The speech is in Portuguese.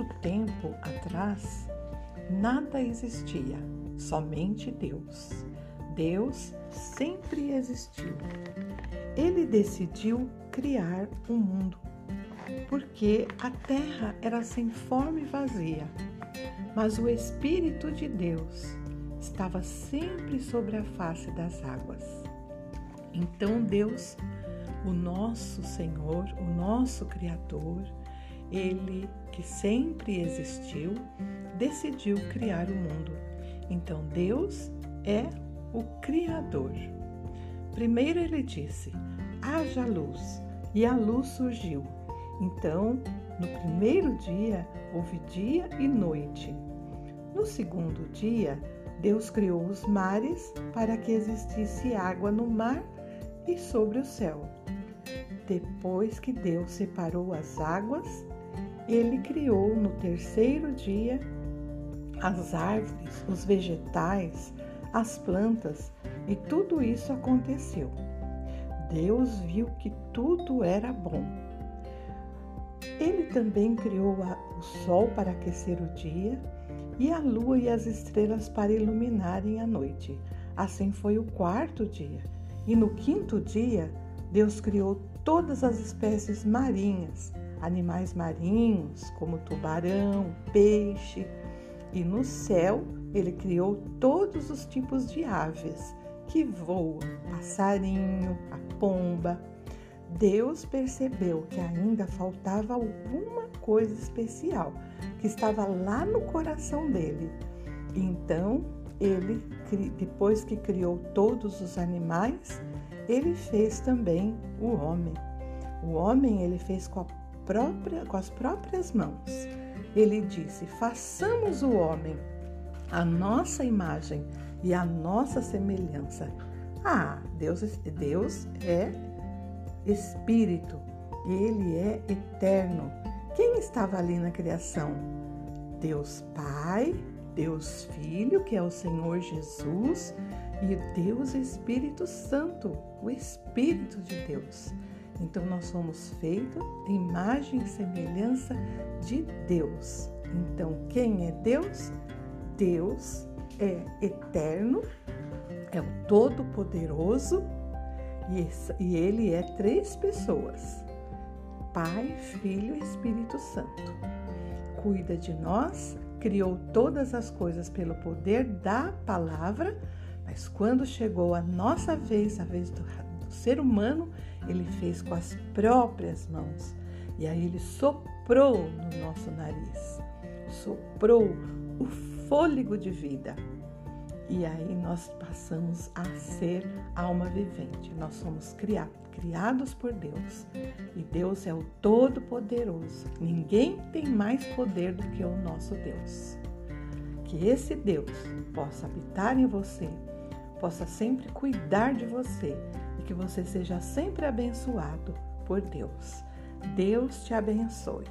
muito tempo atrás, nada existia, somente Deus. Deus sempre existiu. Ele decidiu criar o um mundo, porque a terra era sem forma e vazia, mas o Espírito de Deus estava sempre sobre a face das águas. Então Deus, o nosso Senhor, o nosso Criador, ele que sempre existiu, decidiu criar o mundo. Então Deus é o Criador. Primeiro ele disse: haja luz, e a luz surgiu. Então, no primeiro dia, houve dia e noite. No segundo dia, Deus criou os mares para que existisse água no mar e sobre o céu. Depois que Deus separou as águas, ele criou no terceiro dia as árvores, os vegetais, as plantas e tudo isso aconteceu. Deus viu que tudo era bom. Ele também criou o sol para aquecer o dia e a lua e as estrelas para iluminarem a noite. Assim foi o quarto dia. E no quinto dia, Deus criou todas as espécies marinhas, animais marinhos, como tubarão, peixe, e no céu ele criou todos os tipos de aves que voam, passarinho, a pomba. Deus percebeu que ainda faltava alguma coisa especial que estava lá no coração dele. Então, ele, depois que criou todos os animais, ele fez também o homem. O homem ele fez com, própria, com as próprias mãos. Ele disse: façamos o homem a nossa imagem e a nossa semelhança. Ah, Deus, Deus é espírito, ele é eterno. Quem estava ali na criação? Deus Pai, Deus Filho, que é o Senhor Jesus, e Deus Espírito Santo, o Espírito de Deus. Então nós somos feitos imagem e semelhança de Deus. Então quem é Deus? Deus é eterno, é o Todo-Poderoso e ele é três pessoas: Pai, Filho e Espírito Santo. Cuida de nós, criou todas as coisas pelo poder da palavra, mas quando chegou a nossa vez, a vez do, do ser humano, ele fez com as próprias mãos. E aí ele soprou no nosso nariz, soprou o fôlego de vida. E aí nós passamos a ser alma vivente. Nós somos criados, criados por Deus. E Deus é o Todo-Poderoso. Ninguém tem mais poder do que o nosso Deus. Que esse Deus possa habitar em você, possa sempre cuidar de você e que você seja sempre abençoado por Deus. Deus te abençoe.